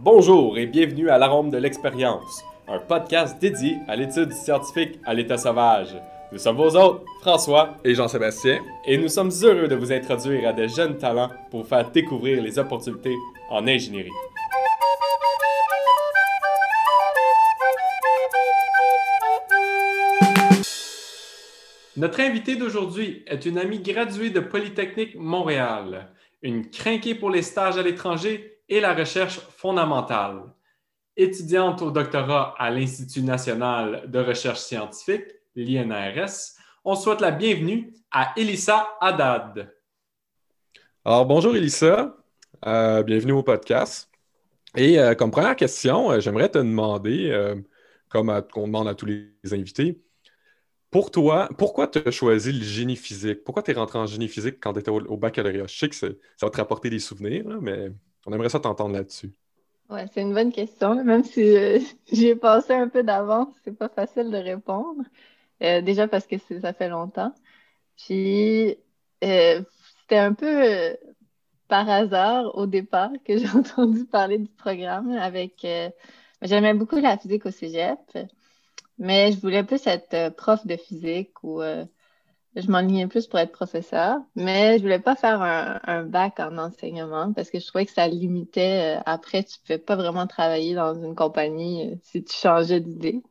Bonjour et bienvenue à l'Arôme de l'expérience, un podcast dédié à l'étude scientifique à l'état sauvage. Nous sommes vos hôtes, François et Jean-Sébastien, et nous sommes heureux de vous introduire à de jeunes talents pour faire découvrir les opportunités en ingénierie. Notre invité d'aujourd'hui est une amie graduée de Polytechnique Montréal, une crinquée pour les stages à l'étranger et la recherche fondamentale. Étudiante au doctorat à l'Institut national de recherche scientifique, l'INRS, on souhaite la bienvenue à Elissa Haddad. Alors, bonjour Elissa, euh, bienvenue au podcast. Et euh, comme première question, euh, j'aimerais te demander, comme on demande à tous les invités, pour toi, pourquoi tu as choisi le génie physique? Pourquoi tu es rentré en génie physique quand tu étais au, baccalauréat? Je sais que ça va te rapporter des souvenirs, mais on aimerait ça t'entendre là-dessus. Ouais, c'est une bonne question. Même si euh, j'ai pensé un peu d'avance, c'est pas facile de répondre. Euh, déjà parce que ça fait longtemps. Puis euh, c'était un peu par hasard au départ que j'ai entendu parler du programme avec. J'aimais beaucoup la physique au cégep. Mais je voulais plus être euh, prof de physique ou euh, je m'enlignais plus pour être professeur. Mais je voulais pas faire un, bac en enseignement parce que je trouvais que ça limitait. Euh, après, tu pouvais pas vraiment travailler dans une compagnie si tu changeais d'idée.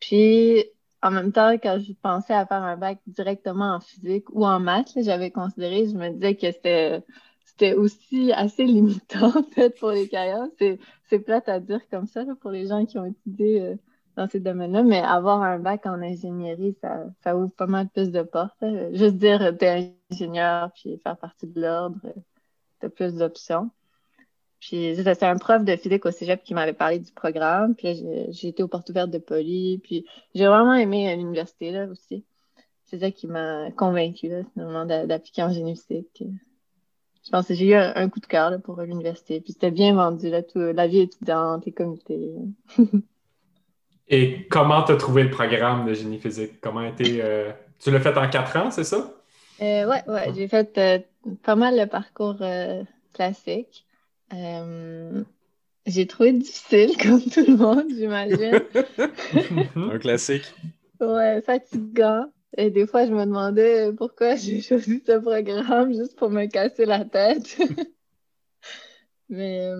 Puis, en même temps, quand je pensais à faire un bac directement en physique ou en maths, j'avais considéré, je me disais que c'était c'était aussi assez limitant fait pour les carrières. C'est plate à dire comme ça pour les gens qui ont étudié dans ces domaines-là, mais avoir un bac en ingénierie, ça, ça ouvre pas mal plus de portes. Juste dire t'es ingénieur puis faire partie de l'ordre, t'as plus d'options. Puis c'est un prof de physique au cégep qui m'avait parlé du programme. Puis j'ai été aux portes ouvertes de Poly. Puis j'ai vraiment aimé l'université là aussi. C'est ça qui m'a convaincu là, finalement d'appliquer en génie physique. Je pense que j'ai eu un, coup de cœur pour l'université. Puis c'était bien vendu là, tout, la vie étudiante, les comités. Et comment tu as trouvé le programme de génie physique? Comment était. Euh, tu l'as fait en quatre ans, c'est ça? Euh, oui, ouais, j'ai fait euh, pas mal le parcours euh, classique. j'ai trouvé difficile, comme tout le monde, j'imagine. Un classique. Ouais, fatigant. Et des fois, je me demandais pourquoi j'ai choisi ce programme juste pour me casser la tête. Mais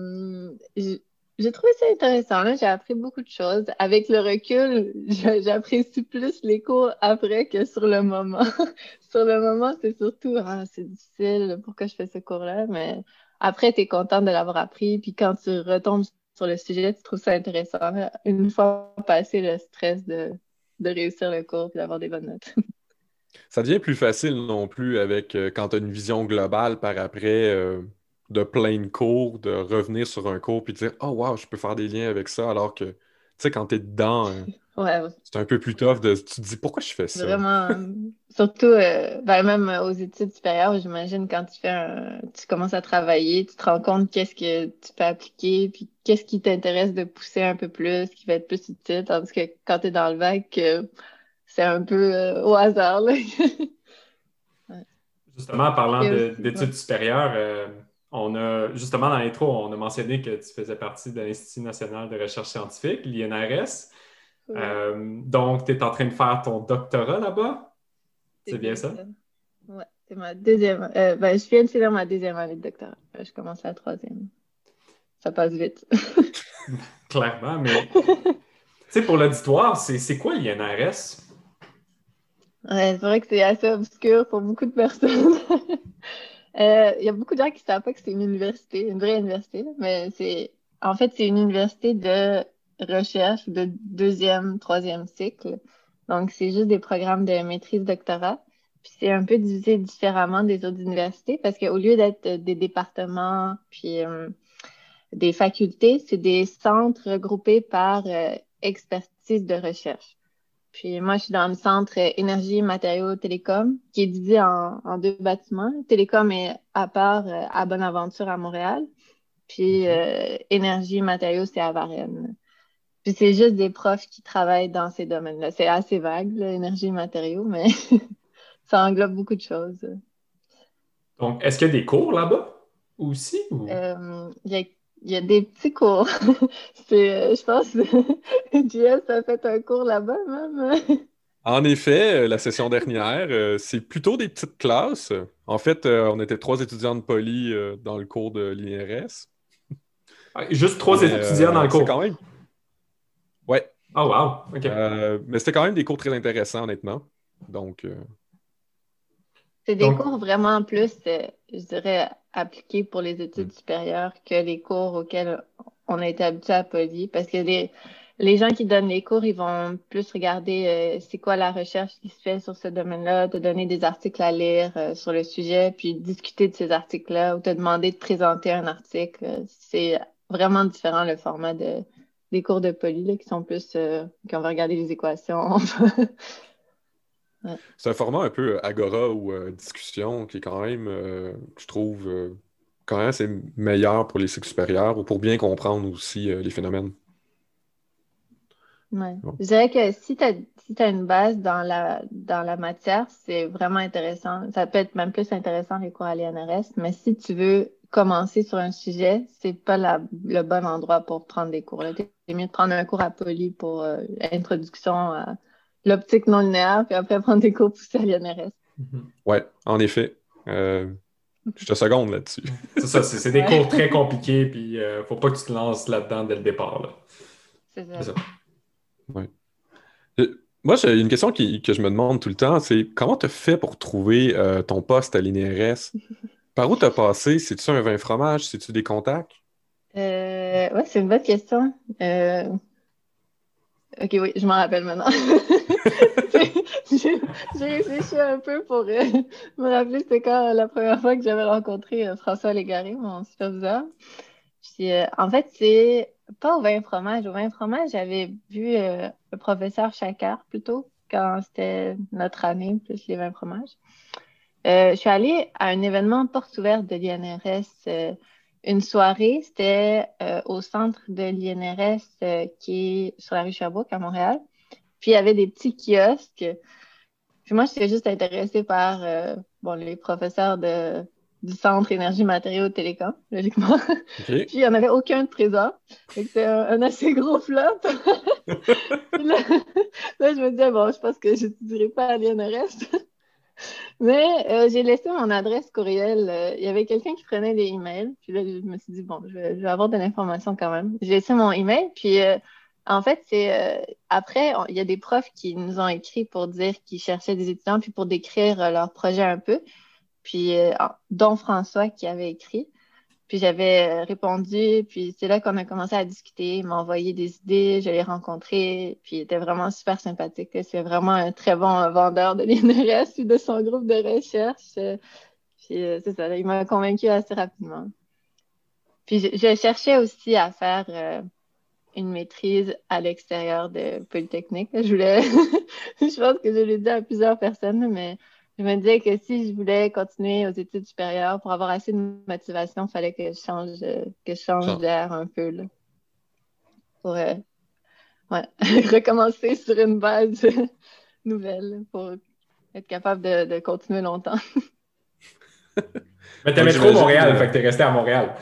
j'ai trouvé ça intéressant. J'ai appris beaucoup de choses. Avec le recul, j'apprécie plus les cours après que sur le moment. sur le moment, c'est surtout ah, c'est difficile, pourquoi je fais ce cours-là? Mais après, tu es contente de l'avoir appris. Puis quand tu retombes sur le sujet, tu trouves ça intéressant. Une fois passé le stress de, de réussir le cours et d'avoir des bonnes notes. ça devient plus facile non plus avec euh, quand tu as une vision globale par après. Euh, de plein cours, de revenir sur un cours puis de dire Oh wow, je peux faire des liens avec ça alors que tu sais, quand tu es dedans, hein, c'est un peu plus tough de tu te dis pourquoi je fais ça? Vraiment surtout euh, ben, même aux études supérieures, j'imagine quand tu fais un, tu commences à travailler, tu te rends compte qu'est-ce que tu peux appliquer, puis qu'est-ce qui t'intéresse de pousser un peu plus, qui va être plus utile, tandis que quand tu es dans le bac, euh, c'est un peu euh, au hasard. Justement, en parlant d'études supérieures, on a, justement, dans l'intro, on a mentionné que tu faisais partie de l'Institut national de recherche scientifique, l'INRS. Euh, donc, tu es en train de faire ton doctorat là-bas? C'est bien ça? Oui, c'est ma deuxième. Euh, ben, je viens de finir ma deuxième année de doctorat. Je commence la troisième. Ça passe vite. Clairement, mais tu sais, pour l'auditoire, c'est quoi l'INRS? Ouais, c'est vrai que c'est assez obscur pour beaucoup de personnes. Euh, il y a beaucoup de gens qui ne savent pas que c'est une université, une vraie université, mais c'est en fait, c'est une université de recherche de deuxième, troisième cycle. Donc, c'est juste des programmes de maîtrise doctorat. Puis c'est un peu divisé différemment des autres universités parce qu'au lieu d'être des départements puis euh, des facultés, c'est des centres regroupés par euh, expertise de recherche. Puis moi, je suis dans le centre énergie, matériaux, télécom, qui est divisé en, deux bâtiments. Télécom est à part euh, à Bonaventure à Montréal. Puis euh, énergie, matériaux, c'est à Varennes. Puis c'est juste des profs qui travaillent dans ces domaines-là. C'est assez vague, l'énergie, matériaux, mais ça englobe beaucoup de choses. Donc, est-ce qu'il y a des cours là-bas aussi? Euh, il y a il y a des petits cours. c'est, je pense que JS a fait un cours là-bas même. En effet, la session dernière, c'est plutôt des petites classes. En fait, on était trois étudiants de poly dans le cours de l'INRS. Juste trois étudiants dans le cours. quand même. Ouais. Oh wow. OK. mais c'était quand même des cours très intéressants, honnêtement. Donc. C'est des cours vraiment plus, euh, je dirais, appliqués pour les études mm. supérieures que les cours auxquels on a été habitué à Poly. Parce que les, les gens qui donnent les cours, ils vont plus regarder euh, c'est quoi la recherche qui se fait sur ce domaine-là, te donner des articles à lire euh, sur le sujet, puis discuter de ces articles-là ou te demander de présenter un article. c'est vraiment différent le format de, des cours de Poly, qui sont plus, qu'on va regarder les équations. C'est un format un peu euh, agora ou euh, discussion qui est quand même, euh, je trouve, quand même c'est meilleur pour les cycles supérieurs ou pour bien comprendre aussi les phénomènes. Ouais. Je dirais que si tu as, une base dans la, dans la matière, c'est vraiment intéressant. Ça peut être même plus intéressant les cours à l'INRS, mais si tu veux commencer sur un sujet, c'est pas le bon endroit pour prendre des cours. C'est mieux de prendre un cours à Poly pour l'introduction à l'optique non linéaire, puis après prendre des cours poussés à l'INRS. Oui, en effet. Euh, je te seconde là-dessus. c'est ça, c'est des cours très compliqués, puis euh, faut pas que tu te lances là-dedans dès le départ. C'est ça. Ouais. Euh, moi, j'ai une question qui, que je me demande tout le temps, c'est comment tu as fait pour trouver ton poste à l'INRS? Par où tu as passé? C'est-tu un vin fromage? C'est-tu des contacts? Euh, oui, c'est une bonne question. Ok, oui, je m'en rappelle maintenant. j'ai réfléchi un peu pour euh, me rappeler c'était quand la première fois que j'avais rencontré euh, François Légaré, mon superviseur. Puis, euh, en fait, c'est pas au vin fromage. Au vin fromage, j'avais vu le professeur Chacard plutôt quand c'était notre année, plus les vins fromages. je suis allée à un événement porte ouverte de l'INRS une soirée, c'était euh, au centre de l'INRS euh, qui est sur la rue Sherbrooke à Montréal. Puis il y avait des petits kiosques. Puis moi, j'étais juste intéressée par euh, bon, les professeurs de, du centre énergie matériaux télécom, logiquement. Puis il n'y en avait aucun de présent. C'était un, assez gros flop. là, là, je me disais, bon, je pense que je ne dirai pas à l'INRS. Mais euh, j'ai laissé mon adresse courriel. Euh, il y avait quelqu'un qui prenait des emails. Puis là, je me suis dit, bon, je vais, avoir de l'information quand même. J'ai laissé mon email. Puis euh, en fait, c'est après, il y a des profs qui nous ont écrit pour dire qu'ils cherchaient des étudiants, puis pour décrire leur projet un peu. Puis, dont François qui avait écrit. Puis j'avais euh, répondu, puis c'est là qu'on a commencé à discuter. Il m'a envoyé des idées, je l'ai rencontré, puis il était vraiment super sympathique. C'est vraiment un très bon vendeur de l'INRS et de son groupe de recherche. Puis euh, c'est ça, il m'a convaincu assez rapidement. Puis je, cherchais aussi à faire euh, une maîtrise à l'extérieur de Polytechnique. Je voulais, je pense que je l'ai dit à plusieurs personnes, mais je me disais que si je voulais continuer aux études supérieures, pour avoir assez de motivation, il fallait que je change, que je change d'air un peu. Là, pour euh, ouais, recommencer sur une base nouvelle pour être capable de, de continuer longtemps. Mais t'aimais trop Montréal, fait que t'es resté à Montréal.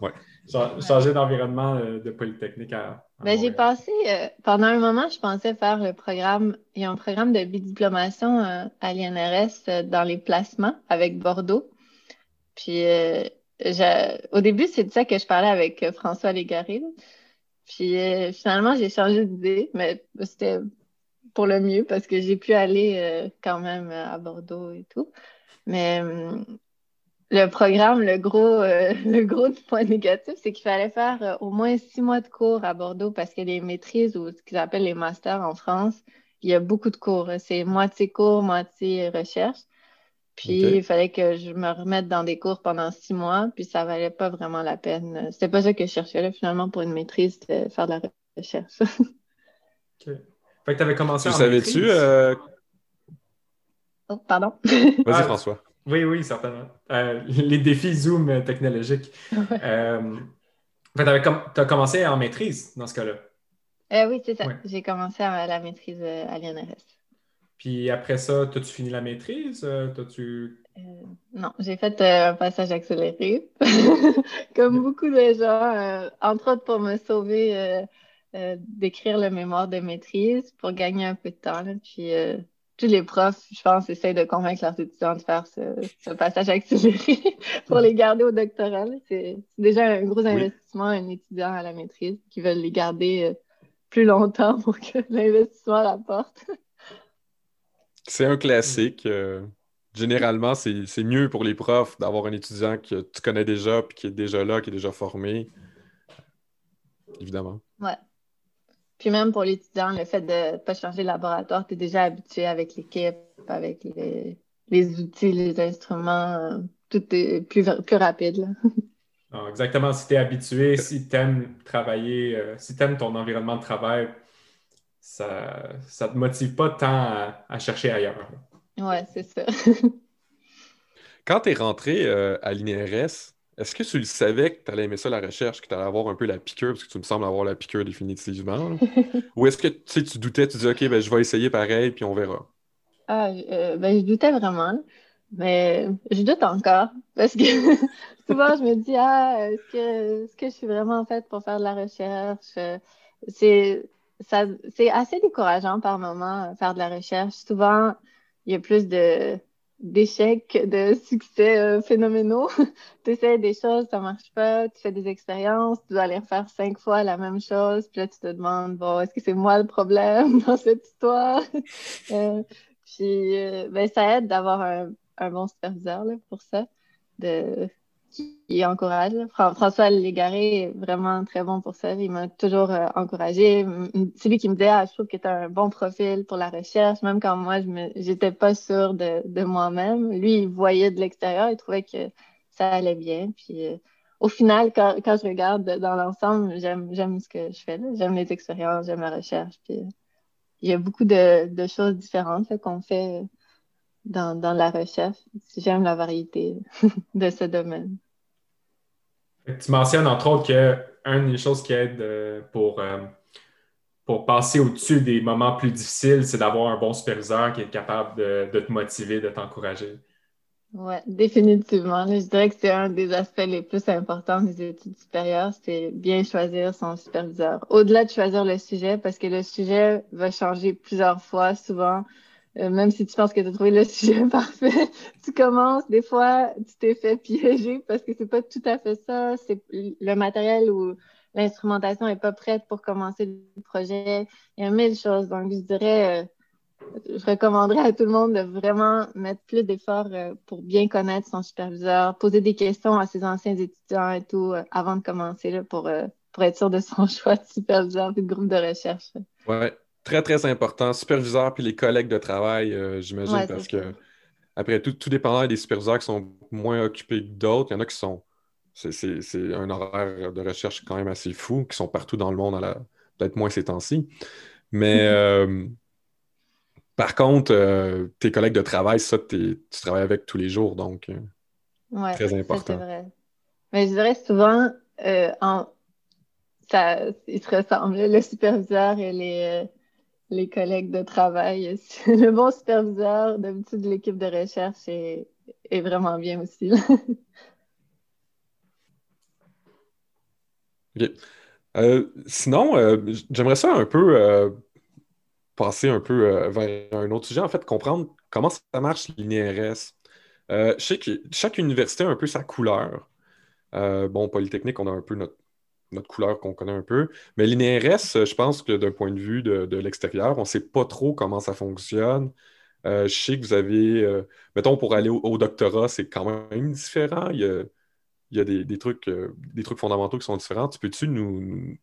ouais. Changer d'environnement euh, de Polytechnique à. Ben, j'ai passé, euh, pendant un moment, je pensais faire le programme, il y a un programme de bidiplomation euh, à l'INRS dans les placements avec Bordeaux. Puis, au début, c'est de ça que je parlais avec François Légaré. Puis, finalement, j'ai changé d'idée, mais c'était pour le mieux parce que j'ai pu aller quand même à Bordeaux et tout. Mais hum, le programme, le gros, euh, le gros point négatif, c'est qu'il fallait faire euh, au moins six mois de cours à Bordeaux parce que les maîtrises ou ce qu'ils appellent les masters en France, il y a beaucoup de cours. C'est moitié cours, moitié recherche. Puis il fallait que je me remette dans des cours pendant six mois, puis ça valait pas vraiment la peine. C'était pas ça que je cherchais là, finalement, pour une maîtrise, de faire de la recherche. OK. Fait que tu avais commencé tu savais-tu... Euh, oh, pardon. Vas-y, ah, François. Oui, oui, certainement. Euh, les défis Zoom technologiques. Euh, tu as commencé en maîtrise dans ce cas-là. Euh, oui, c'est ça. J'ai commencé à la maîtrise à l'INRS. Puis après ça, as-tu fini la maîtrise? -tu... non, j'ai fait un passage accéléré, comme beaucoup de gens, entre autres pour me sauver d'écrire le mémoire de maîtrise, pour gagner un peu de temps. puis tous les profs, je pense, essayent de convaincre leurs étudiants de faire ce, passage accéléré pour les garder au doctoral. C'est déjà un gros investissement, un étudiant à la maîtrise qui veulent les garder euh, plus longtemps pour que l'investissement rapporte. C'est un classique. Euh, généralement, c'est mieux pour les profs d'avoir un étudiant que tu connais déjà, puis qui est déjà là, qui est déjà formé. Évidemment. Ouais. Puis même pour l'étudiant, le fait de ne pas changer de laboratoire, tu es déjà habitué avec l'équipe, avec les, outils, les instruments, euh, tout est plus, plus rapide. exactement, si tu es habitué, si tu aimes travailler, euh, si tu aimes ton environnement de travail, ça ne te motive pas tant à, chercher ailleurs. Oui, c'est ça. Quand tu es rentré euh, à l'INRS, est-ce que tu le savais que tu allais aimer ça, la recherche, que tu allais avoir un peu la piqûre, parce que tu me sembles avoir la piqûre définitivement? Ou est-ce que tu doutais, tu dis, OK, ben, je vais essayer pareil, puis on verra? Ah, euh, ben, je doutais vraiment, mais je doute encore, parce que souvent, je me dis, ah, est-ce que, est que je suis vraiment faite pour faire de la recherche? C'est assez décourageant par moment, faire de la recherche. Souvent, il y a plus de d'échecs, de succès euh, phénoménaux. tu essaies des choses, ça marche pas, tu fais des expériences, tu dois aller refaire cinq fois la même chose, puis là tu te demandes, bon, est-ce que c'est moi le problème dans cette histoire? Euh, puis euh, ben, ça aide d'avoir un, un, bon superviseur là, pour ça, de qui encourage. François Légaré est vraiment très bon pour ça. Il m'a toujours euh, encouragé. C'est lui qui me disait ah, je trouve que tu as un bon profil pour la recherche, même quand moi, je n'étais pas sûre de, moi-même. Lui, il voyait de l'extérieur, il trouvait que ça allait bien. Puis euh, au final, quand, je regarde dans l'ensemble, j'aime ce que je fais. J'aime les expériences, j'aime la recherche. Puis, euh, il y a beaucoup de, de choses différentes qu'on fait dans, dans la recherche. J'aime la variété de ce domaine. Tu mentionnes entre autres qu'une des choses qui aide euh, pour, euh, pour passer au-dessus des moments plus difficiles, c'est d'avoir un bon superviseur qui est capable de, de te motiver, de t'encourager. Oui, définitivement. Je dirais que c'est un des aspects les plus importants des études supérieures, c'est bien choisir son superviseur. Au-delà de choisir le sujet, parce que le sujet va changer plusieurs fois, souvent euh, même si tu penses que tu as trouvé le sujet parfait, tu commences, des fois, tu t'es fait piéger parce que c'est pas tout à fait ça. C'est le matériel ou l'instrumentation est pas prête pour commencer le projet. Il y a mille choses. Donc, je dirais, euh, je recommanderais à tout le monde de vraiment mettre plus d'efforts euh, pour bien connaître son superviseur, poser des questions à ses anciens étudiants et tout avant de commencer là, pour, pour être sûr de son choix de superviseur, de groupe de recherche. Ouais, très, très important. Superviseur puis les collègues de travail, euh, j'imagine, parce que après tout, tout dépendant des superviseurs qui sont moins occupés que d'autres, il y en a qui sont. C'est un horaire de recherche quand même assez fou, qui sont partout dans le monde, peut-être moins ces temps-ci. Mais euh, par contre, euh, tes collègues de travail, ça, tu travailles avec tous les jours, donc très important. C'est vrai. Mais je dirais souvent, en, ça, ils se ressemblent, le superviseur et les les collègues de travail. Le bon superviseur, d'habitude, l'équipe de recherche est, vraiment bien aussi. Euh, sinon, euh, j'aimerais ça un peu euh, passer un peu vers un autre sujet, en fait, comprendre comment ça marche l'INRS. je sais que chaque université a un peu sa couleur. bon, Polytechnique, on a un peu notre notre couleur qu'on connaît un peu. Mais l'INRS, je pense que d'un point de vue de, l'extérieur, on ne sait pas trop comment ça fonctionne. Euh, je sais que vous avez, euh, mettons, pour aller au, doctorat, c'est quand même différent. Il y a, des, trucs, euh, des trucs fondamentaux qui sont différents. Tu peux-tu nous,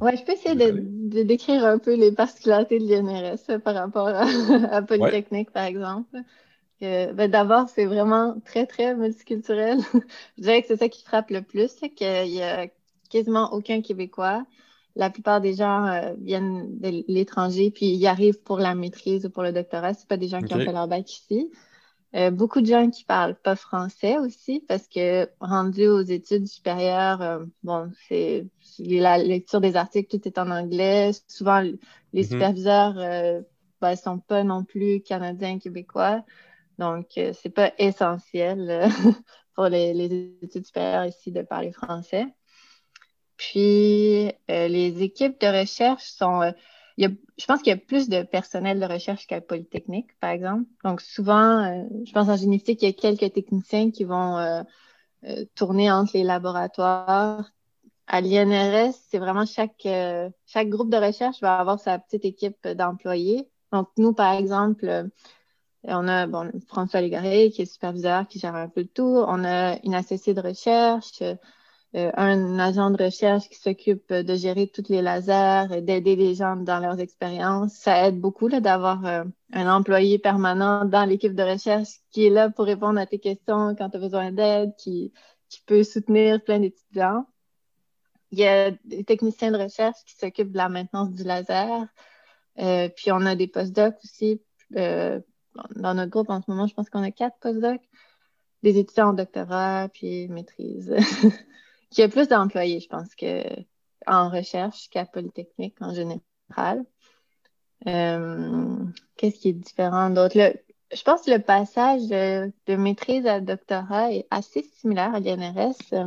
Oui, je peux essayer de, décrire un peu les particularités de l'INRS par rapport à, Polytechnique, par exemple. Ben, d'abord, c'est vraiment très, très multiculturel. je dirais que c'est ça qui frappe le plus, qu'il y a quasiment aucun Québécois. La plupart des gens euh, viennent de l'étranger, puis ils arrivent pour la maîtrise ou pour le doctorat. C'est pas des gens qui ont fait leur bac ici. Euh, beaucoup de gens qui parlent pas français aussi, parce que rendu aux études supérieures, euh, bon, c'est la lecture des articles, tout est en anglais. Souvent, les mm-hmm. superviseurs ne ben, sont pas non plus canadiens, québécois. Donc, ce n'est pas essentiel pour les, études supérieures ici de parler français. Puis, les équipes de recherche sont je pense qu'il y a plus de personnel de recherche qu'à Polytechnique, par exemple. Donc, souvent, euh, je pense en génétique, il y a quelques techniciens qui vont euh, euh, tourner entre les laboratoires. À l'INRS, c'est vraiment chaque, chaque groupe de recherche va avoir sa petite équipe d'employés. Donc, nous, par exemple, on a bon, François Légaré qui est superviseur, qui gère un peu le tout. On a une associée de recherche, euh, un agent de recherche qui s'occupe de gérer tous les lasers, d'aider les gens dans leurs expériences. Ça aide beaucoup d'avoir euh, un employé permanent dans l'équipe de recherche qui est là pour répondre à tes questions quand tu as besoin d'aide, qui, qui peut soutenir plein d'étudiants. Il y a des techniciens de recherche qui s'occupent de la maintenance du laser. Euh, puis on a des postdocs aussi. Dans notre groupe en ce moment, je pense qu'on a quatre postdocs, des étudiants en doctorat, puis maîtrise. qui a plus d'employés, je pense, que en recherche qu'à Polytechnique en général. Euh, qu'est-ce qui est différent d'autre? Je pense que le passage de, maîtrise à doctorat est assez similaire à l'INRS. Euh,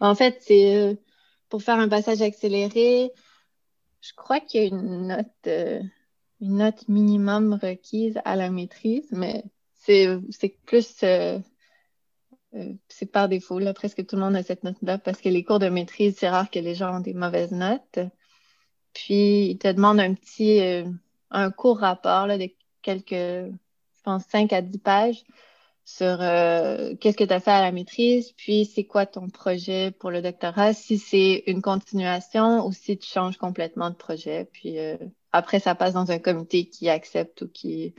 en fait, c'est euh, pour faire un passage accéléré, je crois qu'il y a une note, une note minimum requise à la maîtrise, mais c'est plus euh, c'est par défaut. Là, presque tout le monde a cette note-là parce que les cours de maîtrise, c'est rare que les gens ont des mauvaises notes. Puis, ils te demandent un petit, euh, un court rapport de quelques, je pense, 5 à 10 pages sur euh, qu'est-ce que tu as fait à la maîtrise, puis c'est quoi ton projet pour le doctorat, si c'est une continuation ou si tu changes complètement de projet. Puis après, ça passe dans un comité qui accepte ou qui,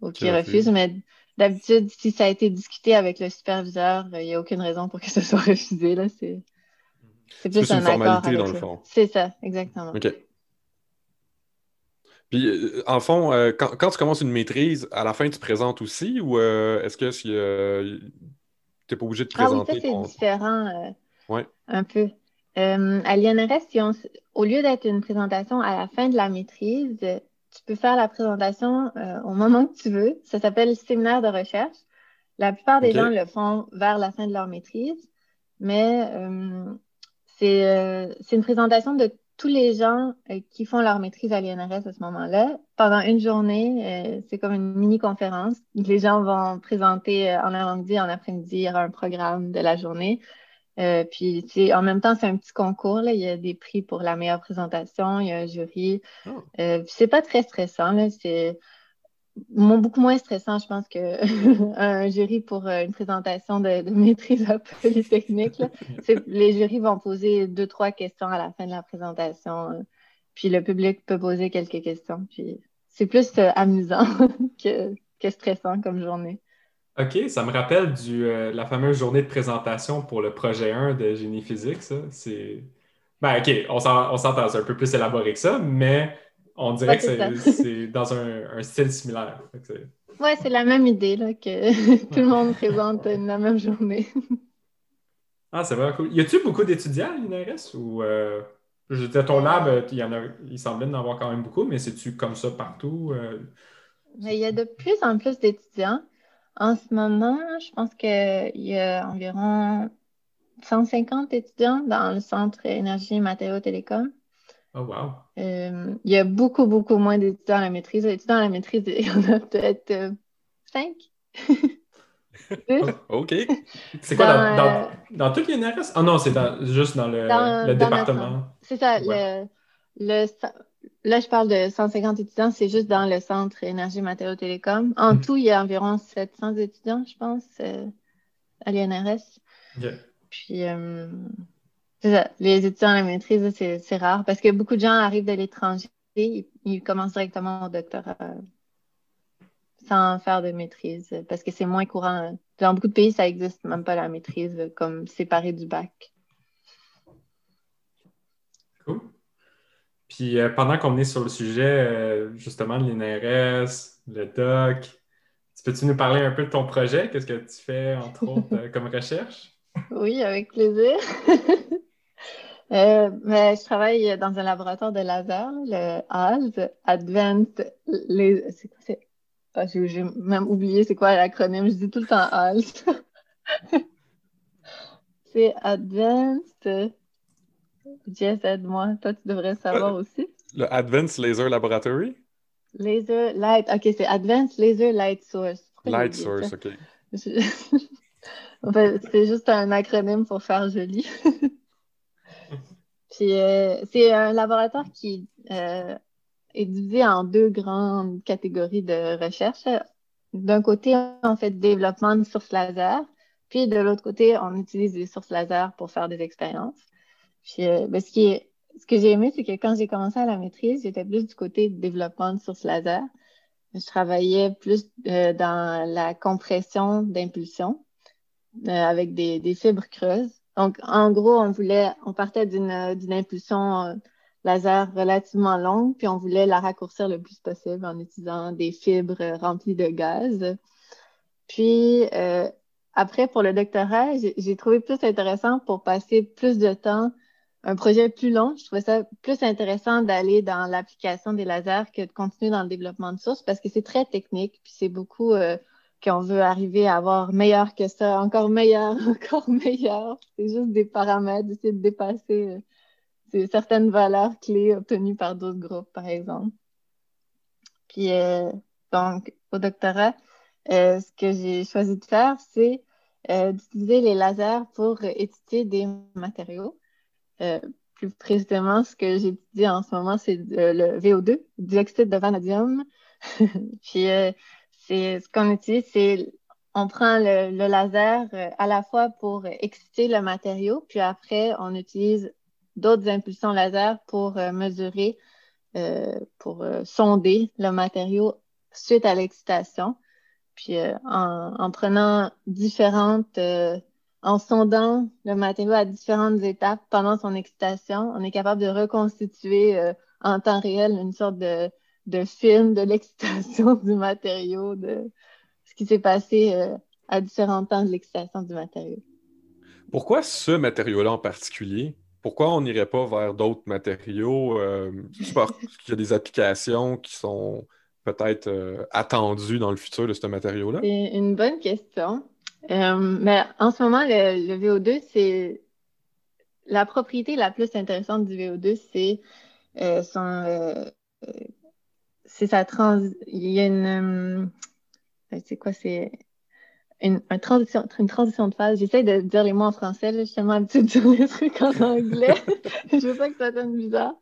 ou qui refuse. Mais D'habitude, si ça a été discuté avec le superviseur, il n'y a aucune raison pour que ce soit refusé. Là. C'est, c'est plus, un une formalité dans le fond. C'est ça, exactement. OK. Puis, euh, en fond, euh, quand, tu commences une maîtrise, à la fin, tu présentes aussi ou euh, est-ce que tu n'es pas obligé de présenter? Ah oui, ça, c'est différent un peu. À l'INRS, au lieu d'être une présentation à la fin de la maîtrise, tu peux faire la présentation euh, au moment que tu veux. Ça s'appelle séminaire de recherche. La plupart des gens le font vers la fin de leur maîtrise, mais euh, euh, c'est une présentation de tous les gens qui font leur maîtrise à l'INRS à ce moment-là. Pendant une journée, c'est comme une mini-conférence. Les gens vont présenter en avant-midi, en après-midi, un programme de la journée. Euh, puis, en même temps, c'est un petit concours. Là. Il y a des prix pour la meilleure présentation, il y a un jury. Oh. Euh, c'est pas très stressant. C'est beaucoup moins stressant, je pense, qu'un jury pour euh, une présentation de, maîtrise à Polytechnique. les jurys vont poser deux, trois questions à la fin de la présentation. Euh, puis le public peut poser quelques questions. Puis c'est plus amusant que, que stressant comme journée. OK, ça me rappelle du, euh, la fameuse journée de présentation pour le projet 1 de génie physique, ça. C'est. Ben, OK, on s'entend, c'est un peu plus élaboré que ça, mais on dirait que c'est, dans un, style similaire. Oui, c'est la même idée, là, que tout le monde présente la même journée. ah, c'est vraiment cool. Y a-tu beaucoup d'étudiants à l'INRS ou. Euh, je disais, ton lab, il, y en a, il semblait en avoir quand même beaucoup, mais c'est-tu comme ça partout? Euh? Il y a de plus en plus d'étudiants. En ce moment, je pense qu'il y a environ 150 étudiants dans le centre énergie, matériaux, télécom. Oh, wow. Euh, il y a beaucoup, beaucoup moins d'étudiants à la maîtrise. Les étudiants à la maîtrise, il y en a peut-être 5. Euh, OK. C'est quoi dans, dans, euh, dans toutes les NRS? Ah non, c'est juste dans le, département. C'est ça. Le, le, Là, je parle de 150 étudiants, c'est juste dans le centre énergie, matériaux, télécom. En mhm. tout, il y a environ 700 étudiants, je pense, euh, à l'INRS. Puis, euh, ça. Les étudiants à la maîtrise, c'est rare parce que beaucoup de gens arrivent de l'étranger, ils, ils, commencent directement au doctorat sans faire de maîtrise parce que c'est moins courant. Dans beaucoup de pays, ça n'existe même pas la maîtrise comme séparée du bac. Puis euh, pendant qu'on est sur le sujet, euh, justement, de l'INRS, le doc, peux-tu nous parler un peu de ton projet? Qu'est-ce que tu fais, entre autres, euh, comme recherche? Oui, avec plaisir. Ben, je travaille dans un laboratoire de laser, le ALS, Advanced... Les... C'est quoi c'est? j'ai même oublié c'est quoi l'acronyme. Je dis tout le temps ALS. c'est Advanced. Jess, aide-moi. Toi, tu devrais savoir euh, aussi. Le Advanced Laser Laboratory? Laser Light. OK, c'est Advanced Laser Light Source. light Source, OK. en fait, c'est juste un acronyme pour faire joli. Puis, euh, c'est un laboratoire qui euh, est divisé en deux grandes catégories de recherche. D'un côté, on fait développement de sources laser, puis de l'autre côté, on utilise des sources laser pour faire des expériences. Euh, ben, ce, qui ce que j'ai aimé, c'est que quand j'ai commencé à la maîtrise, j'étais plus du côté développement de sources laser. Je travaillais plus euh, dans la compression d'impulsion euh, avec des, des, fibres creuses. Donc, en gros, on voulait, on partait d'une impulsion laser relativement longue, puis on voulait la raccourcir le plus possible en utilisant des fibres remplies de gaz. Puis, après, pour le doctorat, j'ai trouvé plus intéressant pour passer plus de temps, un projet plus long. Je trouvais ça plus intéressant d'aller dans l'application des lasers que de continuer dans le développement de sources parce que c'est très technique, puis c'est beaucoup euh, qu'on veut arriver à avoir meilleur que ça, encore meilleur, encore meilleur. C'est juste des paramètres, d'essayer de dépasser euh, certaines valeurs clés obtenues par d'autres groupes, par exemple. Puis, euh, donc, au doctorat, ce que j'ai choisi de faire, c'est d'utiliser les lasers pour étudier des matériaux. Euh, plus précisément, ce que j'étudie en ce moment, c'est le VO2, dioxyde de vanadium. Puis, euh, c'est ce qu'on utilise, c'est on prend le, laser à la fois pour exciter le matériau, puis après, on utilise d'autres impulsions laser pour mesurer, pour sonder le matériau suite à l'excitation. Puis euh, en, prenant différentes, euh, en sondant le matériau à différentes étapes pendant son excitation, on est capable de reconstituer euh, en temps réel une sorte de, de film de l'excitation du matériau, de ce qui s'est passé à différents temps de l'excitation du matériau. Pourquoi ce matériau-là en particulier? Pourquoi on n'irait pas vers d'autres matériaux? Euh, parce qu'il y a des applications qui sont peut-être euh, attendu dans le futur de ce matériau-là? C'est une bonne question. Euh, mais en ce moment, le, VO2, c'est la propriété la plus intéressante du VO2, c'est euh, son c'est sa trans il y a une c'est quoi c'est une, transition, une transition de phase. J'essaie de dire les mots en français, là, je suis tellement habituée de dire les trucs en anglais. je veux pas que ça sonne bizarre.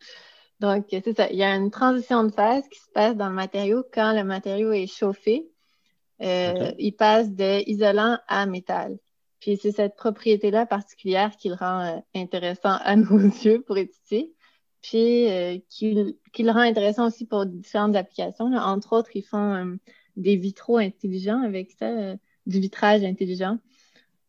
Donc, c'est ça. Il y a une transition de phase qui se passe dans le matériau quand le matériau est chauffé. Euh, il passe de isolant à métal. Puis c'est cette propriété-là particulière qui le rend euh, intéressant à nos yeux pour étudier. Puis euh, qui, le rend intéressant aussi pour différentes applications. Entre autres, ils font des vitraux intelligents avec ça, du vitrage intelligent.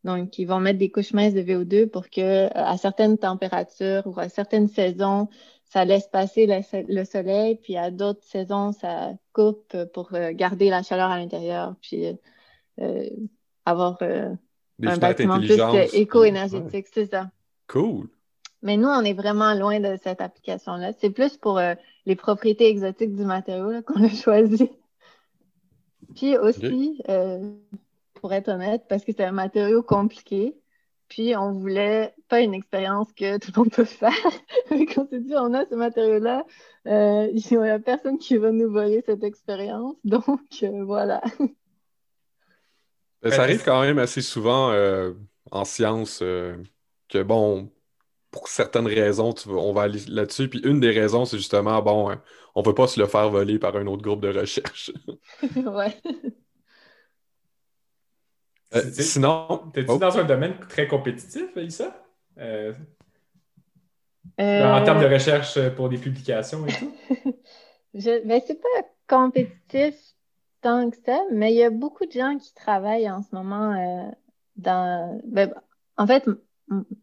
Donc, ils vont mettre des couches minces de VO2 pour que à certaines températures ou à certaines saisons, ça laisse passer le, soleil, puis à d'autres saisons, ça coupe pour euh, garder la chaleur à l'intérieur, puis euh, avoir euh, un bâtiment plus éco-énergétique, c'est ça. Cool. Mais nous, on est vraiment loin de cette application-là. C'est plus pour les propriétés exotiques du matériau qu'on a choisi. Puis aussi, pour être honnête, parce que c'est un matériau compliqué, puis on voulait pas une expérience que tout le monde peut faire. Quand on s'est dit on a ce matériau-là, euh, il n'y a personne qui va nous voler cette expérience. Donc euh, voilà. Ben, ça arrive quand même assez souvent euh, en science que bon, pour certaines raisons, on va aller là-dessus. Puis une des raisons, c'est justement bon, on ne veut pas se le faire voler par un autre groupe de recherche. ouais. Euh, sinon. T'es-tu oh. dans un domaine très compétitif, Elissa? Euh, en termes de euh, recherche pour des publications et tout? Je... Ben, c'est pas compétitif tant que ça, mais il y a beaucoup de gens qui travaillent en ce moment dans. Ben, en fait,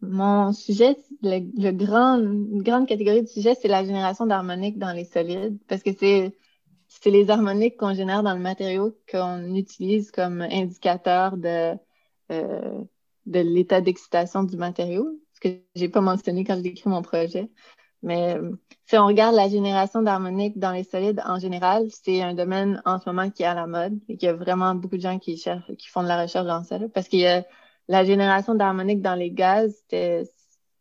mon sujet, le, grand, une grande catégorie de sujet, c'est la génération d'harmoniques dans les solides, parce que c'est c'est les harmoniques qu'on génère dans le matériau qu'on utilise comme indicateur de, euh, de l'état d'excitation du matériau, ce que j'ai pas mentionné quand j'ai écrit mon projet. Mais si on regarde la génération d'harmonique dans les solides en général, c'est un domaine en ce moment qui est à la mode et qu'il y a vraiment beaucoup de gens qui cherchent, qui font de la recherche dans ça. Parce qu'il y a la génération d'harmonique dans les gaz,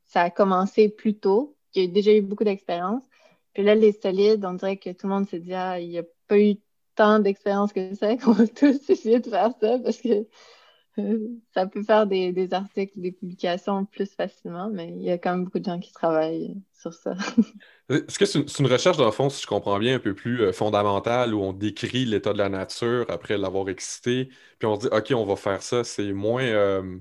ça a commencé plus tôt, il y a déjà eu beaucoup d'expérience. Puis là, les solides, on dirait que tout le monde se dit, ah, il n'y a pas eu tant d'expérience que ça, qu'on va tous essayer de faire ça parce que ça peut faire des, articles, des publications plus facilement, mais il y a quand même beaucoup de gens qui travaillent sur ça. Est-ce que c'est une, recherche, dans le fond, si je comprends bien, un peu plus euh, fondamentale, où on décrit l'état de la nature après l'avoir excité, puis on se dit, OK, on va faire ça, c'est moins euh,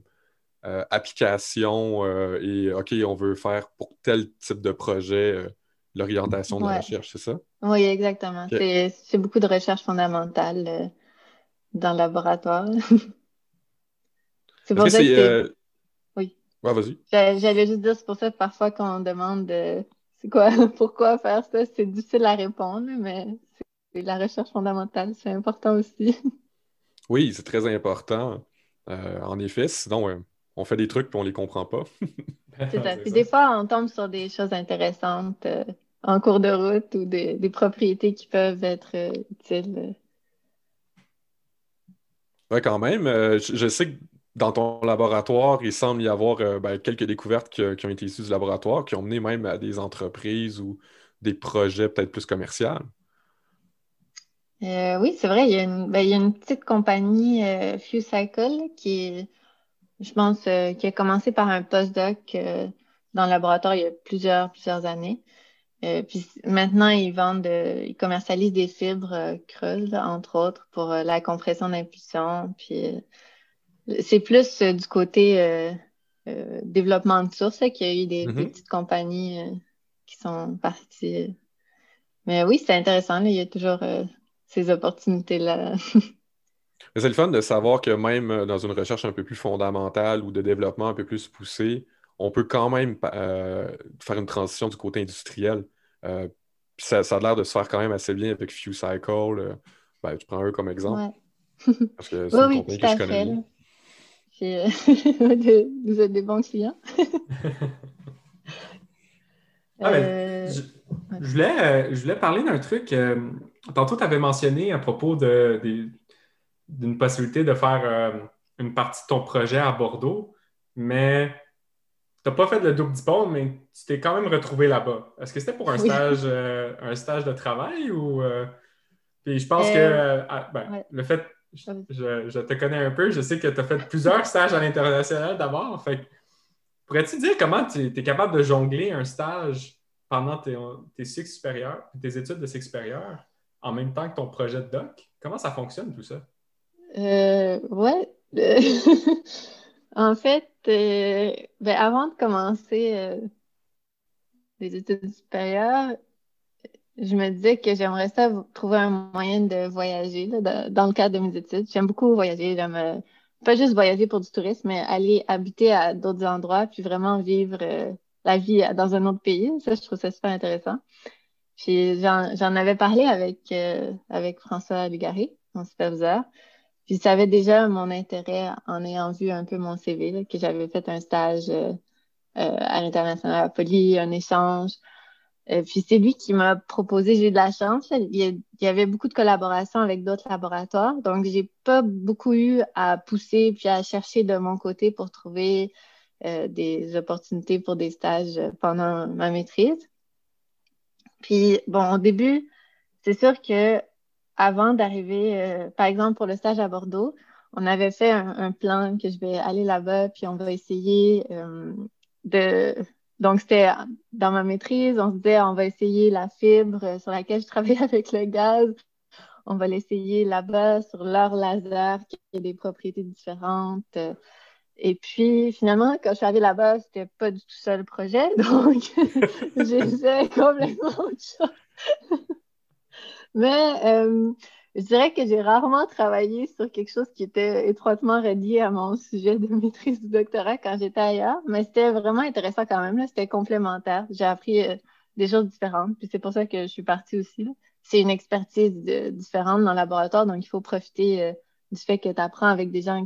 euh, application et OK, on veut faire pour tel type de projet l'orientation de la recherche, c'est ça? Oui, exactement. C'est beaucoup de recherche fondamentale dans le laboratoire. C'est pour ça que euh, Oui. Ouais, vas-y. J'allais juste dire, c'est pour ça que parfois quand on demande c'est quoi, pourquoi faire ça, c'est difficile à répondre, mais la recherche fondamentale, c'est important aussi. Oui, c'est très important. Euh, en effet, sinon, euh, on fait des trucs et on les comprend pas. c'est ça. Puis des fois, on tombe sur des choses intéressantes en cours de route ou des, des propriétés qui peuvent être utiles. Oui, quand même. je, sais que dans ton laboratoire, il semble y avoir euh, ben, quelques découvertes qui, ont été issues du laboratoire, qui ont mené même à des entreprises ou des projets peut-être plus commerciaux. Euh, oui, c'est vrai. Il y, a une, ben, petite compagnie, euh, FewCycle, qui je pense, qui a commencé par un postdoc dans le laboratoire il y a plusieurs, plusieurs années. puis maintenant, ils vendent, ils commercialisent des fibres creuses, entre autres, pour la compression d'impulsion, puis c'est plus euh, du côté euh, euh, développement de sources qu'il y a eu des, mm-hmm. petites compagnies qui sont parties. Mais oui, c'est intéressant. il y a toujours ces opportunités-là. c'est le fun de savoir que même dans une recherche un peu plus fondamentale ou de développement un peu plus poussé, on peut quand même faire une transition du côté industriel. ça, a l'air de se faire quand même assez bien avec FewCycle. Ben, tu prends eux comme exemple. Parce que c'est une compagnie que je connais bien. Euh, vous êtes des bons clients. Ah, ben, euh, je, voulais, euh, je, voulais, parler d'un truc. tantôt, tu avais mentionné à propos d'une possibilité de faire une partie de ton projet à Bordeaux, mais tu n'as pas fait le double diplôme, mais tu t'es quand même retrouvé là-bas. Est-ce que c'était pour un, stage, un stage de travail ou. Puis je pense que ah, ben, le fait je, te connais un peu. Je sais que tu as fait plusieurs stages à l'international d'abord. Fait pourrais-tu dire comment tu es, capable de jongler un stage pendant tes, tes cycles supérieurs, tes études de cycle supérieur, en même temps que ton projet de doc? Comment ça fonctionne tout ça? Euh, ouais. en fait, euh, ben, avant de commencer euh, les études supérieures, je me disais que j'aimerais ça trouver un moyen de voyager dans le cadre de mes études. J'aime beaucoup voyager. J'aime euh, pas juste voyager pour du tourisme, mais aller habiter à d'autres endroits puis vraiment vivre euh, la vie dans un autre pays. Ça, je trouve ça super intéressant. Puis j'en avais parlé avec, avec François Lugaré, mon superviseur. Puis ça avait déjà mon intérêt en ayant vu un peu mon CV, que j'avais fait un stage à l'international à Poly, un échange. Euh, puis c'est lui qui m'a proposé, j'ai eu de la chance. Il y, avait beaucoup de collaborations avec d'autres laboratoires, donc j'ai pas beaucoup eu à pousser puis à chercher de mon côté pour trouver euh, des opportunités pour des stages pendant ma maîtrise. Puis bon, au début, c'est sûr que avant d'arriver, euh, par exemple pour le stage à Bordeaux, on avait fait un, plan que je vais aller là-bas puis on va essayer de donc, c'était dans ma maîtrise, on se disait, on va essayer la fibre sur laquelle je travaille avec le gaz. On va l'essayer là-bas sur leur laser qui a des propriétés différentes. Et puis, finalement, quand je suis arrivée là-bas, c'était pas du tout ça le projet. Donc, j'ai fait complètement autre chose. Mais euh, je dirais que j'ai rarement travaillé sur quelque chose qui était étroitement relié à mon sujet de maîtrise du doctorat quand j'étais ailleurs, mais c'était vraiment intéressant quand même. C'était complémentaire. J'ai appris euh, des choses différentes, puis c'est pour ça que je suis partie aussi. C'est une expertise différente dans le laboratoire, donc il faut profiter euh, du fait que tu apprends avec des gens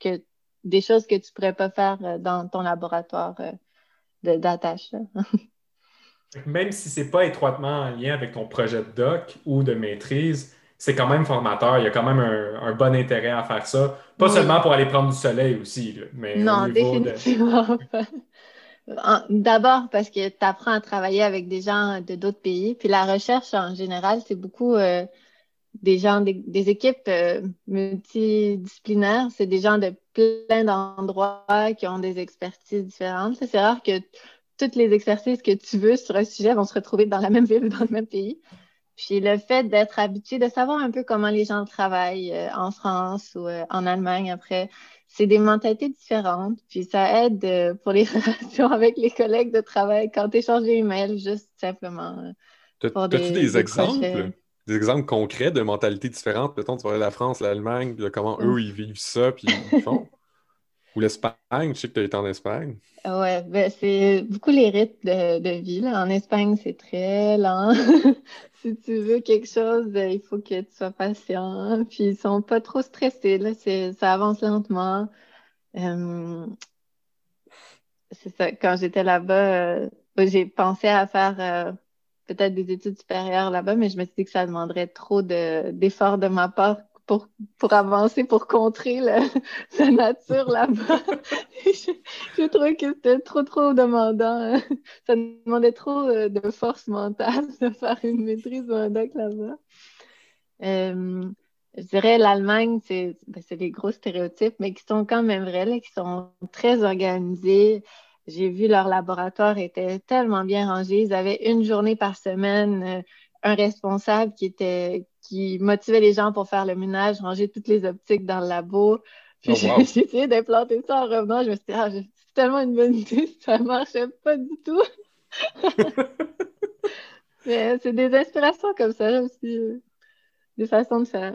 que des choses que tu pourrais pas faire euh, dans ton laboratoire d'attache. Même si ce n'est pas étroitement en lien avec ton projet de doc ou de maîtrise, c'est quand même formateur. Il y a quand même un, bon intérêt à faire ça. Pas seulement pour aller prendre du soleil aussi, mais non, définitivement. D'abord parce que tu apprends à travailler avec des gens de d'autres pays. Puis la recherche, en général, c'est beaucoup euh, des gens, des, équipes euh, multidisciplinaires. C'est des gens de plein d'endroits qui ont des expertises différentes. C'est rare que toutes les exercices que tu veux sur un sujet vont se retrouver dans la même ville ou dans le même pays. Puis le fait d'être habitué, de savoir un peu comment les gens travaillent euh, en France ou en Allemagne après, c'est des mentalités différentes. Puis ça aide euh, pour les relations avec les collègues de travail quand tu échanges des emails, juste simplement. Euh, As-tu des, exemples? Des exemples concrets de mentalités différentes? Peut-être tu parlais de la France, l'Allemagne, comment eux, ils vivent ça, puis ils font? Ou l'Espagne, je sais que tu as en Espagne. Ouais, ben c'est beaucoup les rythmes de, de vie. En Espagne, c'est très lent. si tu veux quelque chose, ben, il faut que tu sois patient. Puis ils sont pas trop stressés. Là. Ça avance lentement. Euh, c'est ça. Quand j'étais là-bas, euh, j'ai pensé à faire euh, peut-être des études supérieures là-bas, mais je me suis dit que ça demanderait trop d'efforts de, ma part pour, pour avancer, pour contrer la nature là-bas. je, trouvais que c'était trop, trop demandant. Hein. Ça demandait trop euh, de force mentale de faire une maîtrise d'un doc là-bas. Euh, je dirais l'Allemagne, c'est ben, des gros stéréotypes, mais qui sont quand même vrais, qui sont très organisés. J'ai vu leur laboratoire était tellement bien rangé. Ils avaient une journée par semaine, euh, un responsable qui était qui motivait les gens pour faire le ménage, ranger toutes les optiques dans le labo. Puis oh, j'ai essayé d'implanter ça en revenant. Je me suis dit, ah, c'est tellement une bonne idée, ça ne marchait pas du tout. Mais c'est des inspirations comme ça aussi, euh, des façons de faire.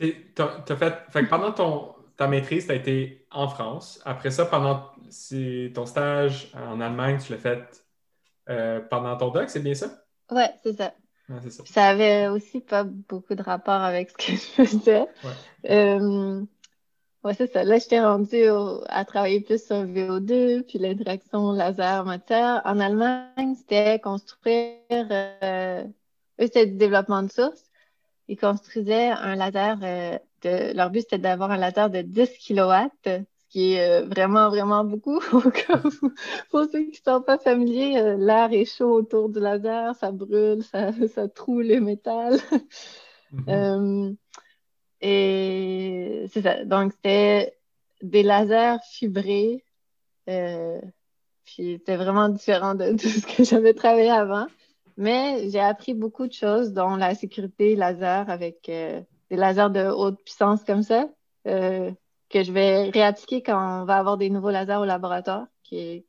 As fait, fait pendant ton, ta maîtrise, tu as été en France. Après ça, pendant ton stage en Allemagne, tu l'as fait euh, pendant ton doc, c'est bien ça? Oui, c'est ça. ça. avait aussi pas beaucoup de rapport avec ce que je faisais. Ouais. Euh, c'est ça. Là, j'étais rendue à travailler plus sur VO2, puis l'interaction laser-matière. En Allemagne, c'était construire... Euh, eux, c'était du développement de sources. Ils construisaient un laser... de, leur but, c'était d'avoir un laser de 10 kW qui est euh, vraiment, vraiment beaucoup. Pour ceux qui ne sont pas familiers, euh, l'air est chaud autour du laser, ça brûle, ça, ça troue les métal. Mm-hmm. Euh, et c'est ça. Donc, c'était des lasers fibrés. puis c'était vraiment différent de tout ce que j'avais travaillé avant. Mais j'ai appris beaucoup de choses, dont la sécurité laser avec des lasers de haute puissance comme ça que je vais réappliquer quand on va avoir des nouveaux lasers au laboratoire. Qui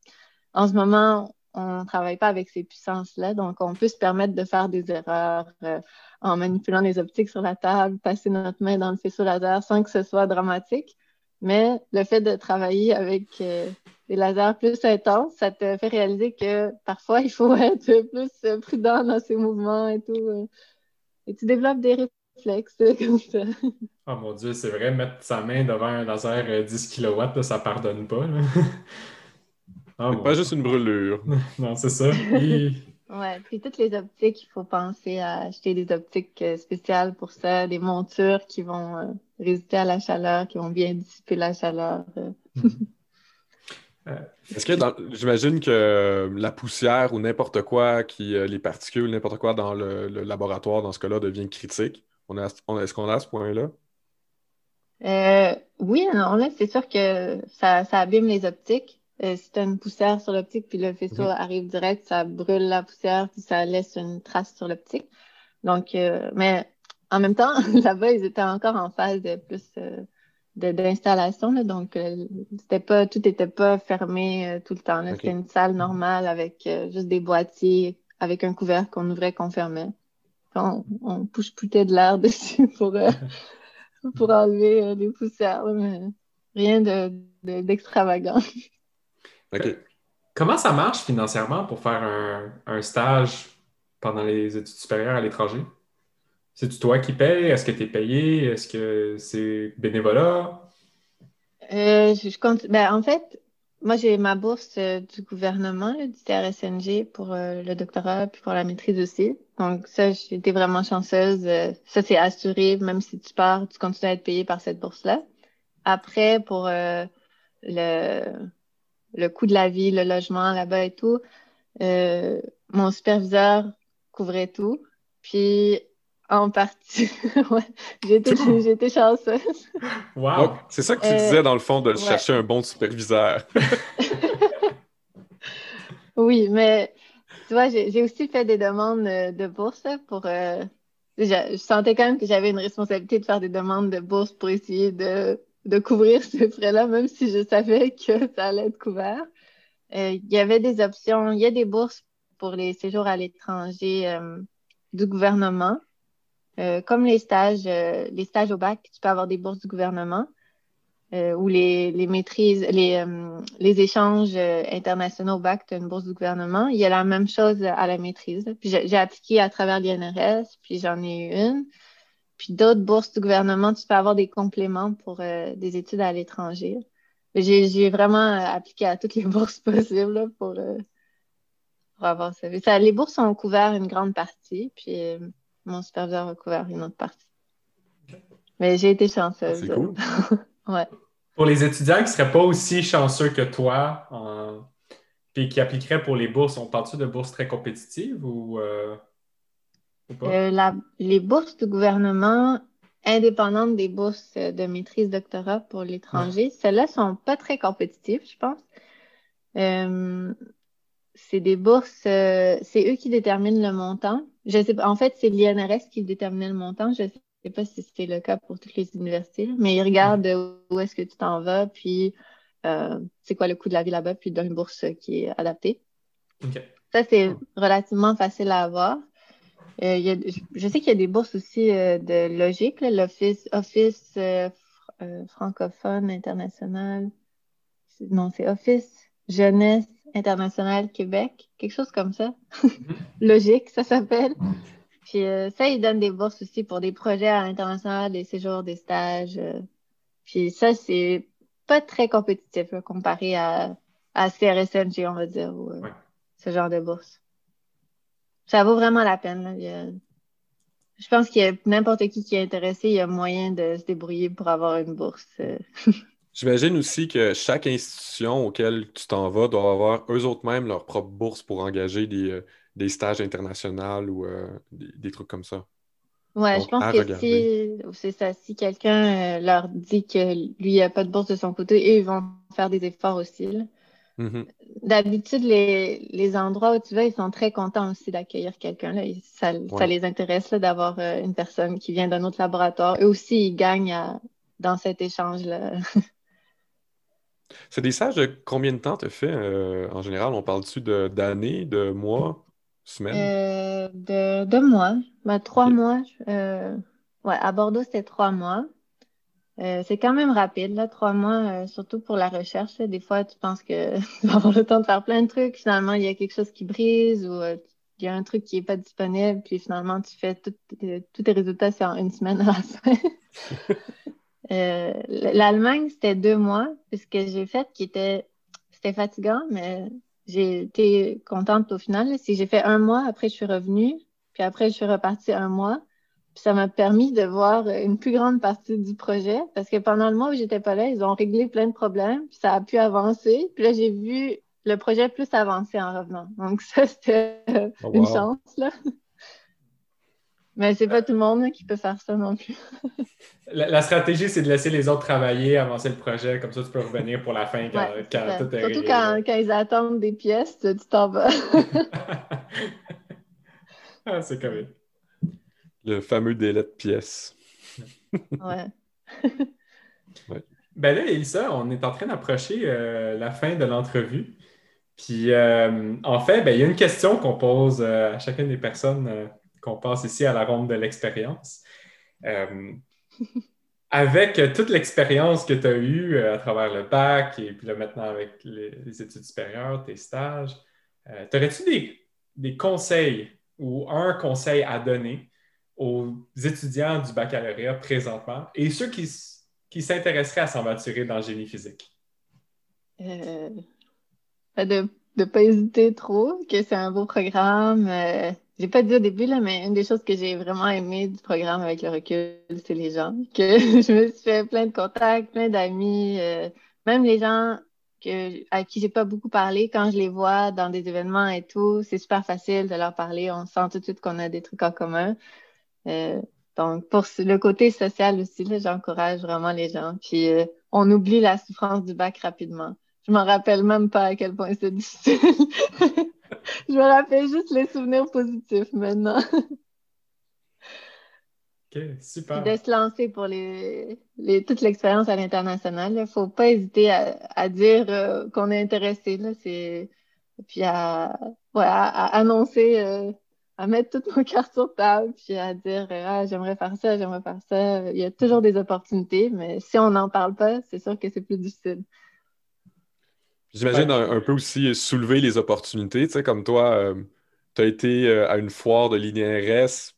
En ce moment, on ne travaille pas avec ces puissances-là, donc on peut se permettre de faire des erreurs euh, en manipulant les optiques sur la table, passer notre main dans le faisceau laser sans que ce soit dramatique. Mais le fait de travailler avec euh, des lasers plus intenses, ça te fait réaliser que parfois il faut être plus prudent dans ses mouvements et tout. Euh. et tu développes des réflexes comme ça. Oh mon Dieu, c'est vrai, mettre sa main devant un laser 10 kW, ça pardonne pas. Oh, c'est pas juste une brûlure. non, c'est ça. Ouais, puis toutes les optiques, il faut penser à acheter des optiques euh, spéciales pour ça, des montures qui vont euh, résister à la chaleur, qui vont bien dissiper la chaleur. Euh. Mm-hmm. Est-ce que j'imagine que la poussière ou n'importe quoi, qui, les particules, n'importe quoi dans le, laboratoire, dans ce cas-là, devient critique? Est-ce qu'on a à ce point-là? Euh, oui, non, là, c'est sûr que ça, abîme les optiques. Euh, si tu as une poussière sur l'optique, puis le faisceau mhm. arrive direct, ça brûle la poussière, puis ça laisse une trace sur l'optique. Donc, euh, mais en même temps, là-bas, ils étaient encore en phase de plus d'installation. Donc, c'était pas, tout n'était pas fermé tout le temps. C'était une salle normale avec juste des boîtiers avec un couvercle qu'on ouvrait, qu'on fermait. On, on pousse de l'air dessus pour, pour enlever euh, les poussières, mais rien d'extravagant. De, Comment ça marche financièrement pour faire un, un stage pendant les études supérieures à l'étranger? C'est-tu toi qui payes? Est-ce que tu es payé? Est-ce que c'est bénévolat? Euh, je, je ben, en fait, moi, j'ai ma bourse euh, du gouvernement, du CRSNG pour euh, le doctorat puis pour la maîtrise aussi. Donc, ça, été vraiment chanceuse. ça, c'est assuré. Même si tu pars, tu continues à être payé par cette bourse-là. Après, pour le, le coût de la vie, le logement là-bas et tout, mon superviseur couvrait tout. Puis, en partie, ouais. J'ai été, chanceuse. Wow! C'est ça que tu disais, euh, dans le fond, de chercher un bon superviseur. oui, mais tu vois, j'ai aussi fait des demandes de bourse pour... Euh, je, sentais quand même que j'avais une responsabilité de faire des demandes de bourse pour essayer de, de couvrir ces frais-là, même si je savais que ça allait être couvert. Euh, il y avait des options, il y a des bourses pour les séjours à l'étranger du gouvernement. Euh, comme les stages, euh, les stages au bac, tu peux avoir des bourses du gouvernement euh, ou les, les maîtrises, les, les échanges internationaux au bac, tu as une bourse du gouvernement. Il y a la même chose à la maîtrise. Puis j'ai appliqué à travers l'INRS, puis j'en ai eu une. Puis d'autres bourses du gouvernement, tu peux avoir des compléments pour des études à l'étranger. J'ai vraiment appliqué à toutes les bourses possibles pour, pour avoir ça. ça. Les bourses ont couvert une grande partie. Puis mon superviseur a couvert une autre partie. Mais j'ai été chanceuse. C'est cool. ouais. Pour les étudiants qui ne seraient pas aussi chanceux que toi, et qui appliqueraient pour les bourses, on parle-tu de bourses très compétitives ou, euh, pas? Euh, les bourses du gouvernement, indépendantes des bourses de maîtrise doctorat pour l'étranger, celles-là ne sont pas très compétitives, je pense. Euh, c'est des bourses, c'est eux qui déterminent le montant. Je sais pas. En fait, c'est l'INRS qui déterminait le montant. Je ne sais pas si c'est le cas pour toutes les universités, mais ils regardent où est-ce que tu t'en vas, puis euh, c'est quoi le coût de la vie là-bas, puis d'une bourse qui est adaptée. Ça, c'est relativement facile à avoir. Euh, y a, je sais qu'il y a des bourses aussi euh, de logique, l'Office Office, francophone international. Non, c'est Office Jeunesse international Québec, quelque chose comme ça. Mhm. Logique, ça s'appelle. Puis euh, ça, ils donnent des bourses aussi pour des projets à l'international, des séjours, des stages. Euh. puis ça, c'est pas très compétitif comparé à, à CRSNG, on va dire, ou euh, ce genre de bourse. Ça vaut vraiment la peine. Je pense qu'il y a n'importe qui qui est intéressé, il y a moyen de se débrouiller pour avoir une bourse. J'imagine aussi que chaque institution auquel tu t'en vas doit avoir eux autres mêmes leur propre bourse pour engager des, euh, stages internationaux ou euh, des, trucs comme ça. Oui, je pense que si, c'est ça, si quelqu'un euh, leur dit que lui, n'a pas de bourse de son côté, ils vont faire des efforts aussi. Mm-hmm. D'habitude, les, endroits où tu vas, ils sont très contents aussi d'accueillir quelqu'un. Ça, ça, les intéresse d'avoir une personne qui vient d'un autre laboratoire. Eux aussi, ils gagnent dans cet échange-là. C'est des stages de combien de temps tu fait euh, en général? On parle-tu d'années, de, mois, semaines? Euh, de, de, mois. Ben, trois mois. Euh, ouais, à Bordeaux, c'était trois mois. c'est quand même rapide, là, trois mois, surtout pour la recherche. Des fois, tu penses que tu vas avoir le temps de faire plein de trucs. Finalement, il y a quelque chose qui brise ou il y a un truc qui n'est pas disponible. Puis finalement, tu fais tous tes résultats, en une semaine à la fin. Euh, L'Allemagne, c'était deux mois, puisque j'ai fait qui était, c'était fatigant, mais j'ai été contente au final. Si j'ai fait un mois, après je suis revenue, puis après je suis repartie un mois. Puis ça m'a permis de voir une plus grande partie du projet, parce que pendant le mois où j'étais pas là, ils ont réglé plein de problèmes, puis ça a pu avancer. Puis là, j'ai vu le projet plus avancer en revenant. Donc ça, c'était oh, une chance, là. Mais c'est pas tout le monde qui peut faire ça non plus. la, stratégie, c'est de laisser les autres travailler, avancer le projet, comme ça tu peux revenir pour la fin quand, tout est Surtout quand, quand, ils attendent des pièces, tu t'en vas. ah, c'est correct. Le fameux délai de pièces. ouais. ouais. Ben là, Elisa, on est en train d'approcher euh, la fin de l'entrevue. Puis, euh, en fait, ben, il y a une question qu'on pose euh, à chacune des personnes qu'on passe ici à la ronde de l'expérience. Euh, avec toute l'expérience que tu as eue euh, à travers le bac et puis là maintenant avec les, études supérieures, tes stages, euh, aurais-tu des, conseils ou un conseil à donner aux étudiants du baccalauréat présentement et ceux qui, s'intéresserait à s'aventurer dans le génie physique? Euh, de ne pas hésiter trop, que c'est un beau programme. J'ai pas dit au début, là, mais une des choses que j'ai vraiment aimé du programme avec le recul, c'est les gens. Que je me suis fait plein de contacts, plein d'amis, euh, même les gens que, à qui j'ai pas beaucoup parlé, quand je les vois dans des événements et tout, c'est super facile de leur parler. On sent tout de suite qu'on a des trucs en commun. Euh, donc, pour le côté social aussi, j'encourage vraiment les gens. Puis, euh, on oublie la souffrance du bac rapidement. Je m'en rappelle même pas à quel point c'est difficile. je me rappelle juste les souvenirs positifs maintenant. OK, super. de se lancer pour les, les toute l'expérience à l'international. Il ne faut pas hésiter à, à dire euh, qu'on est intéressé. Là, puis à, ouais, à, annoncer, euh, à mettre toutes nos cartes sur table, puis à dire euh, ah, j'aimerais faire ça, j'aimerais faire ça. Il y a toujours des opportunités, mais si on n'en parle pas, c'est sûr que c'est plus difficile. J'imagine un, peu aussi soulever les opportunités. Tu sais, comme toi, euh, tu as été euh, à une foire de l'INRS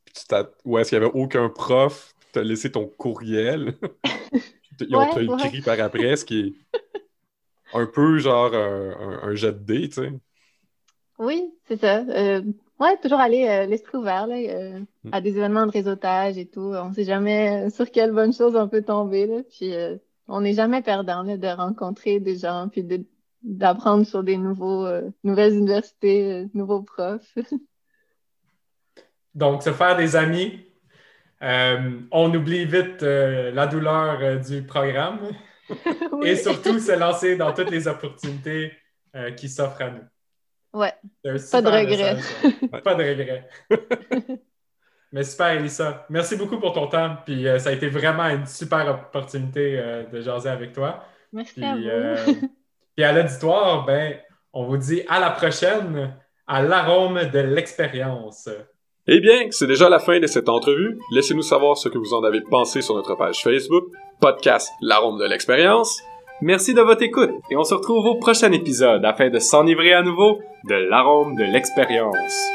où est-ce qu'il n'y avait aucun prof, tu as laissé ton courriel? Ils ont écrit par après, ce qui est un peu genre un, jet de dés, tu sais. Oui, c'est ça. Euh, ouais, toujours aller l'esprit ouvert là, mm. à des événements de réseautage et tout. On ne sait jamais sur quelle bonne chose on peut tomber. Là, puis on n'est jamais perdant là, de rencontrer des gens puis de d'apprendre sur des nouveaux, euh, nouvelles universités, euh, nouveaux profs. Donc, se faire des amis. Euh, on oublie vite la douleur du programme et surtout se lancer dans toutes les opportunités qui s'offrent à nous. Ouais. Pas de regret. Pas de regret. Mais super, Elissa. Merci beaucoup pour ton temps. Puis ça a été vraiment une super opportunité de jaser avec toi. Merci à vous. Et à l'auditoire, ben, on vous dit à la prochaine à l'arôme de l'expérience. Eh bien, c'est déjà la fin de cette entrevue. Laissez-nous savoir ce que vous en avez pensé sur notre page Facebook, podcast L'arôme de l'expérience. Merci de votre écoute et on se retrouve au prochain épisode afin de s'enivrer à nouveau de l'arôme de l'expérience.